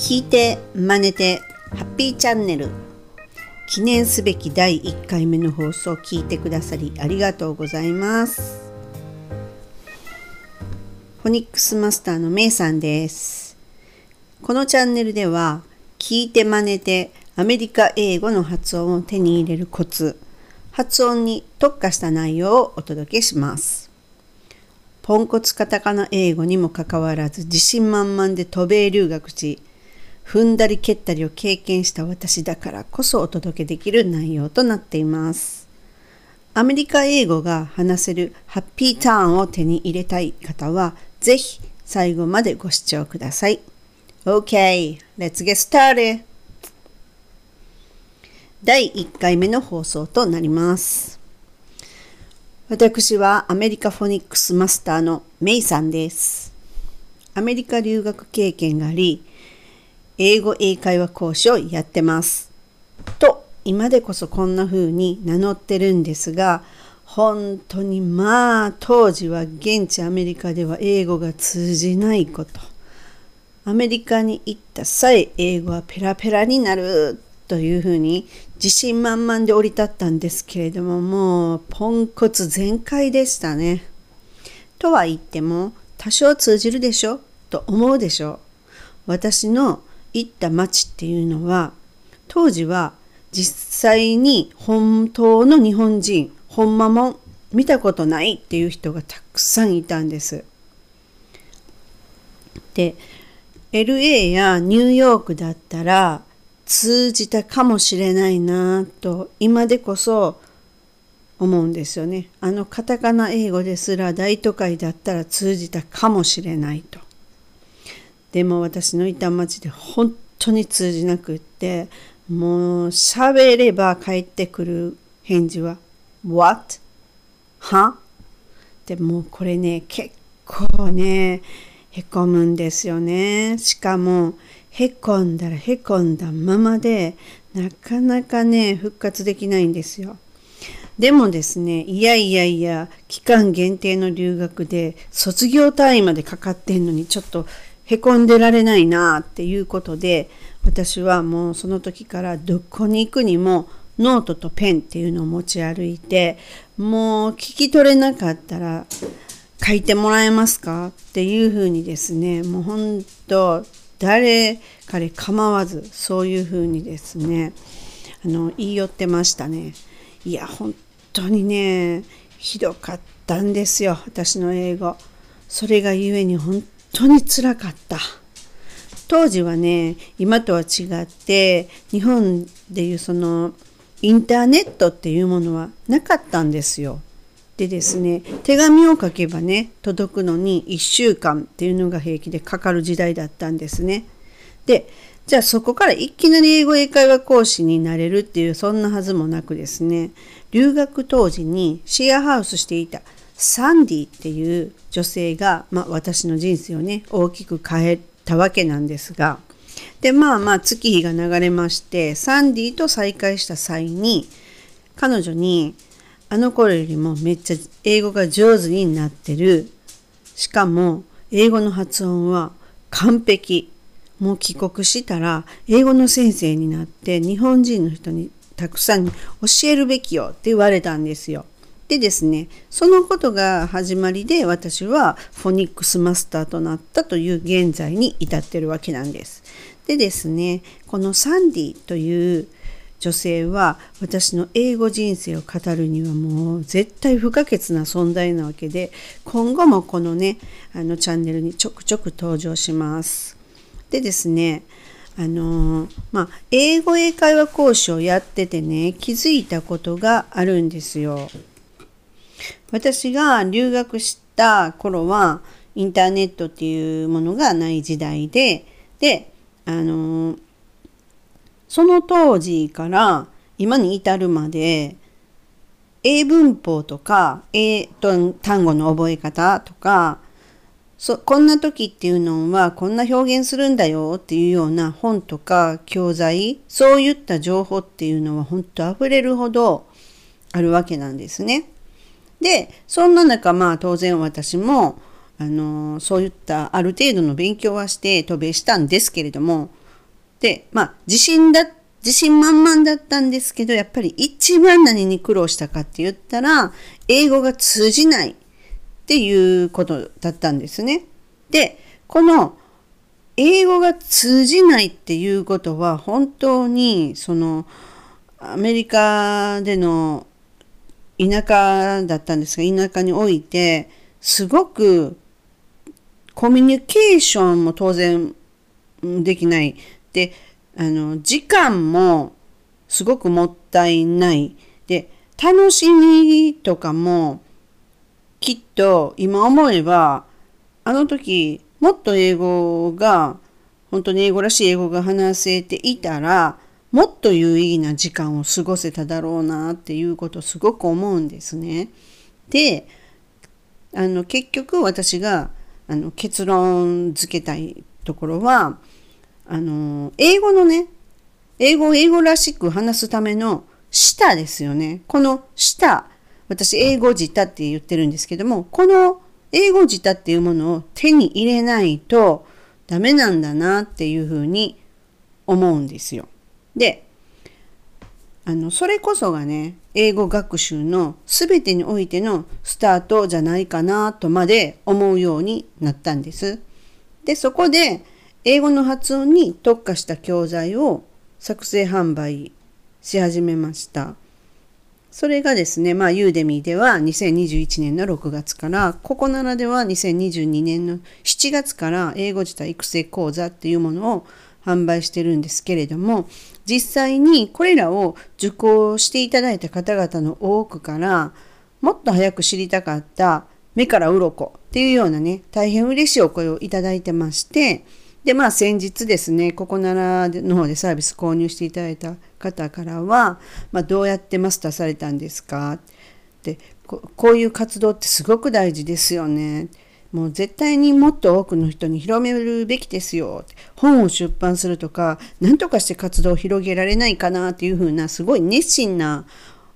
聞いて真似てハッピーチャンネル。記念すべき第1回目の放送を聞いてくださりありがとうございます。フォニックスマスターのメイさんです。このチャンネルでは聞いて真似てアメリカ英語の発音を手に入れるコツ発音に特化した内容をお届けします。ポンコツカタカナ英語にもかかわらず自信満々で渡米留学し踏んだり蹴ったりを経験した私だからこそお届けできる内容となっていますアメリカ英語が話せるハッピーターンを手に入れたい方はぜひ最後までご視聴ください OK, let's get started! 第1回目の放送となります。私はアメリカフォニックスマスターのメイさんです。アメリカ留学経験があり、英語英会話講師をやってます。と、今でこそこんな風に名乗ってるんですが、本当にまあ当時は現地アメリカでは英語が通じないこと。アメリカに行った際英語はペラペラになるというふうに自信満々で降り立ったんですけれどももうポンコツ全開でしたね。とは言っても多少通じるでしょ？と思うでしょ？う。私の行った町っていうのは当時は実際に本当の日本人ほんまも見たことないっていう人がたくさんいたんです。で LA やニューヨークだったら通じたかもしれないなと今でこそ思うんですよね。あのカタカナ英語ですら大都会だったら通じたかもしれないと。でも私のいた町で本当に通じなくってもう喋れば返ってくる返事は What? はでもこれね結構ねへこむんですよね。しかもへこんだらへこんだままでなかなかね復活できないんですよ。でもですねいやいやいや期間限定の留学で卒業単位までかかってんのにちょっとへこんでられないなっていうことで私はもうその時からどこに行くにもノートとペンっていうのを持ち歩いてもう聞き取れなかったら書いてもらえますかっていうふうにですねもうほんと誰彼構わずそういうふうにですねあの言い寄ってましたね。いや本当にねひどかったんですよ私の英語。それがゆえに本当につらかった。当時はね今とは違って日本でいうそのインターネットっていうものはなかったんですよ。でですね手紙を書けばね届くのに1週間っていうのが平気でかかる時代だったんですね。でじゃあそこからいきなり英語英会話講師になれるっていうそんなはずもなくですね留学当時にシェアハウスしていた。サンディっていう女性が、まあ、私の人生をね大きく変えたわけなんですがでまあまあ月日が流れましてサンディと再会した際に彼女にあの頃よりもめっちゃ英語が上手になってる。しかも英語の発音は完璧。もう帰国したら英語の先生になって日本人の人にたくさん教えるべきよって言われたんですよ。でですね、そのことが始まりで私はフォニックスマスターとなったという現在に至ってるわけなんです。でですね、このサンディという女性は私の英語人生を語るにはもう絶対不可欠な存在なわけで今後もこのねあのチャンネルにちょくちょく登場します。でですねあのまあ英語英会話講師をやっててね気づいたことがあるんですよ。私が留学した頃はインターネットっていうものがない時代でであのその当時から今に至るまで英文法とか英単語の覚え方とかそこんな時っていうのはこんな表現するんだよっていうような本とか教材そういった情報っていうのは本当溢れるほどあるわけなんですね。でそんな中まあ当然私もあのそういったある程度の勉強はして渡米したんですけれどもで、まあ、自信だ、自信満々だったんですけど、やっぱり一番何に苦労したかって言ったら、英語が通じないっていうことだったんですね。で、この英語が通じないっていうことは本当にそのアメリカでの田舎だったんですが田舎においてすごくコミュニケーションも当然できない。であの時間もすごくもったいない。で楽しみとかもきっと今思えばあの時もっと英語が本当に英語らしい英語が話せていたらもっと有意義な時間を過ごせただろうなっていうことすごく思うんですね。であの結局私があの結論付けたいところはあの英語のね英語を英語らしく話すための舌ですよね。この舌私英語舌って言ってるんですけどもこの英語舌っていうものを手に入れないとダメなんだなっていうふうに思うんですよ。であのそれこそがね英語学習の全てにおいてのスタートじゃないかなとまで思うようになったんです。でそこで英語の発音に特化した教材を作成販売し始めました。それがですね、まあ、ユーデミーでは2021年の6月から、ココナラでは2022年の7月から英語自体育成講座っていうものを販売してるんですけれども、実際にこれらを受講していただいた方々の多くから、もっと早く知りたかった目から鱗っていうようなね、大変嬉しいお声をいただいてまして、で、まあ先日ですね、ここならの方でサービス購入していただいた方からは、まあ、どうやってマスターされたんですか？ってこういう活動ってすごく大事ですよね。もう絶対にもっと多くの人に広めるべきですよ。本を出版するとか、何とかして活動を広げられないかなっていうふうな、すごい熱心な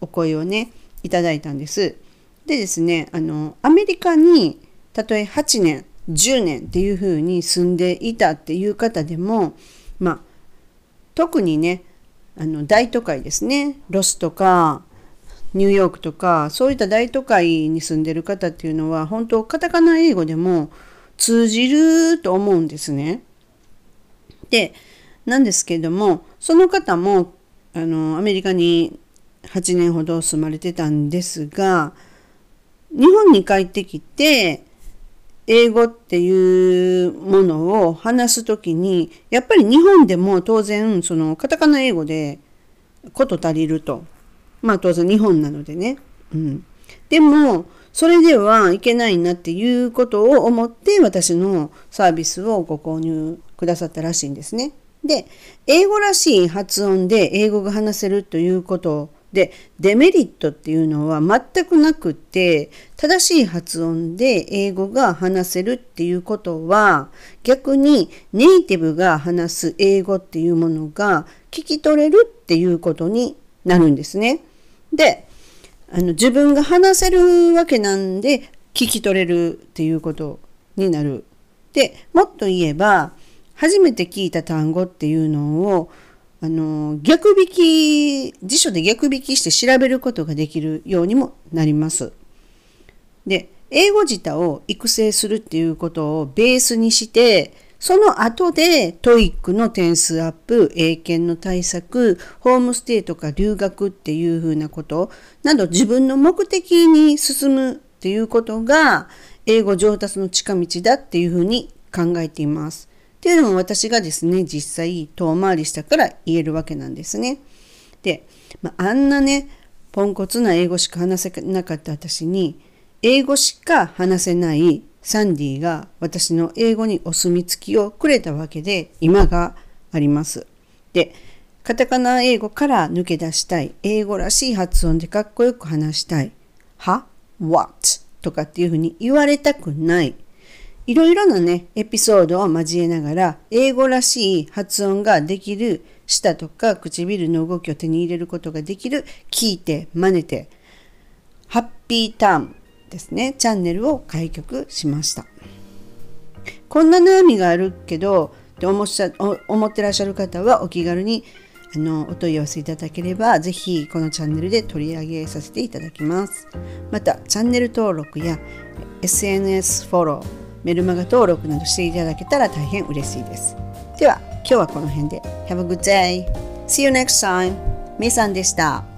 お声をね、いただいたんです。でですね、あの、アメリカに、たとえ8年、10年っていうふうに住んでいたっていう方でも、まあ、特にね、あの大都会ですね、ロスとか、ニューヨークとかそういった大都会に住んでる方っていうのは本当カタカナ英語でも通じると思うんですね。でなんですけどもその方もあのアメリカに8年ほど住まれてたんですが日本に帰ってきて英語っていうものを話す時にやっぱり日本でも当然そのカタカナ英語でこと足りるとまあ当然日本なのでね。うん。でも、それではいけないなっていうことを思って私のサービスをご購入くださったらしいんですね。で、英語らしい発音で英語が話せるということで、デメリットっていうのは全くなくて、正しい発音で英語が話せるっていうことは、逆にネイティブが話す英語っていうものが聞き取れるっていうことになるんですね。であの自分が話せるわけなんで聞き取れるっていうことになる。でもっと言えば初めて聞いた単語っていうのをあの逆引き辞書で逆引きして調べることができるようにもなります。で英語自体を育成するっていうことをベースにしてその後で TOEIC の点数アップ、英検の対策、ホームステイとか留学っていうふうなことなど自分の目的に進むっていうことが英語上達の近道だっていうふうに考えています。っていうのも私がですね、実際遠回りしたから言えるわけなんですね。で、まあ、あんなね、ポンコツな英語しか話せなかった私に、英語しか話せないサンディが私の英語にお墨付きをくれたわけで今があります。で、カタカナ英語から抜け出したい。英語らしい発音でかっこよく話したい。は ?what? とかっていうふうに言われたくない。いろいろなね、エピソードを交えながら、英語らしい発音ができる舌とか唇の動きを手に入れることができる、聞いて、真似て、ハッピーターン、ですねチャンネルを開局しましたこんな悩みがあるけどって思っ思ってらっしゃる方はお気軽にあのお問い合わせいただければぜひこのチャンネルで取り上げさせていただきますまたチャンネル登録や SNS フォローメルマガ登録などしていただけたら大変嬉しいですでは今日はこの辺で Have a good day! See you next time! めいさんでした。